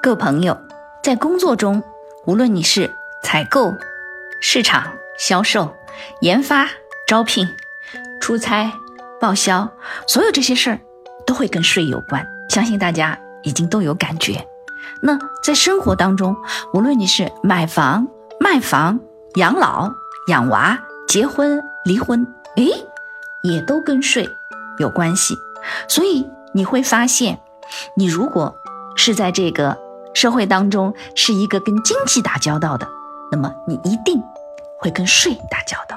各朋友，在工作中，无论你是采购、市场、销售、研发、招聘、出差、报销，所有这些事儿都会跟税有关。相信大家已经都有感觉。那在生活当中，无论你是买房、卖房、养老、养娃、结婚、离婚，诶，也都跟税有关系。所以你会发现，你如果是在这个社会当中是一个跟经济打交道的，那么你一定会跟税打交道。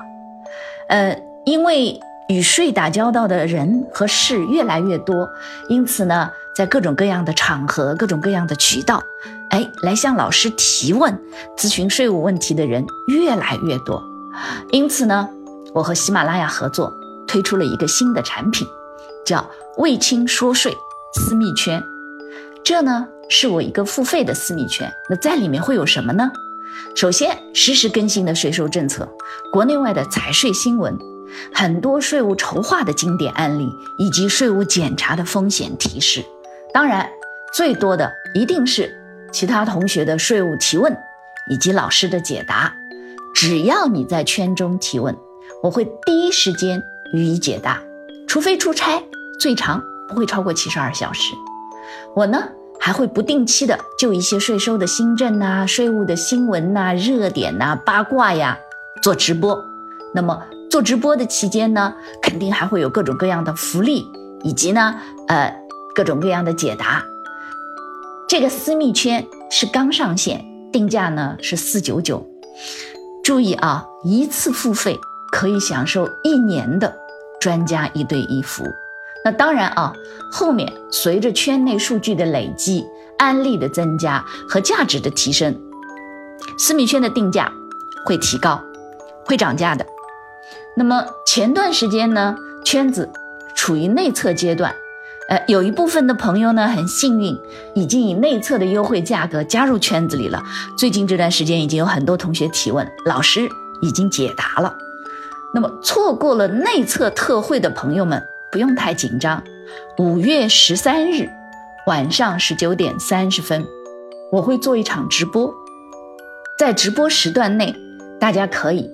呃，因为与税打交道的人和事越来越多，因此呢，在各种各样的场合、各种各样的渠道，哎，来向老师提问、咨询税务问题的人越来越多。因此呢，我和喜马拉雅合作推出了一个新的产品，叫“为清说税私密圈”。这呢。是我一个付费的私密圈，那在里面会有什么呢？首先，实时更新的税收政策，国内外的财税新闻，很多税务筹划的经典案例，以及税务检查的风险提示。当然，最多的一定是其他同学的税务提问，以及老师的解答。只要你在圈中提问，我会第一时间予以解答，除非出差，最长不会超过七十二小时。我呢？还会不定期的就一些税收的新政呐、税务的新闻呐、热点呐、八卦呀做直播。那么做直播的期间呢，肯定还会有各种各样的福利，以及呢，呃，各种各样的解答。这个私密圈是刚上线，定价呢是四九九。注意啊，一次付费可以享受一年的专家一对一服务。那当然啊，后面随着圈内数据的累积、案例的增加和价值的提升，私密圈的定价会提高，会涨价的。那么前段时间呢，圈子处于内测阶段，呃，有一部分的朋友呢很幸运，已经以内测的优惠价格加入圈子里了。最近这段时间已经有很多同学提问，老师已经解答了。那么错过了内测特惠的朋友们。不用太紧张，五月十三日晚上十九点三十分，我会做一场直播，在直播时段内，大家可以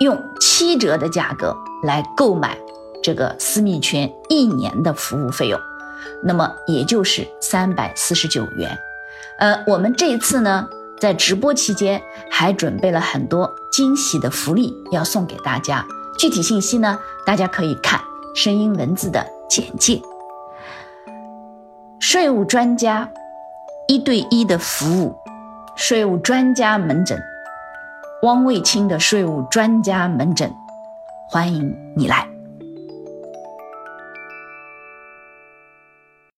用七折的价格来购买这个私密圈一年的服务费用，那么也就是三百四十九元。呃，我们这一次呢，在直播期间还准备了很多惊喜的福利要送给大家，具体信息呢，大家可以看。声音文字的简介，税务专家一对一的服务，税务专家门诊，汪卫清的税务专家门诊，欢迎你来。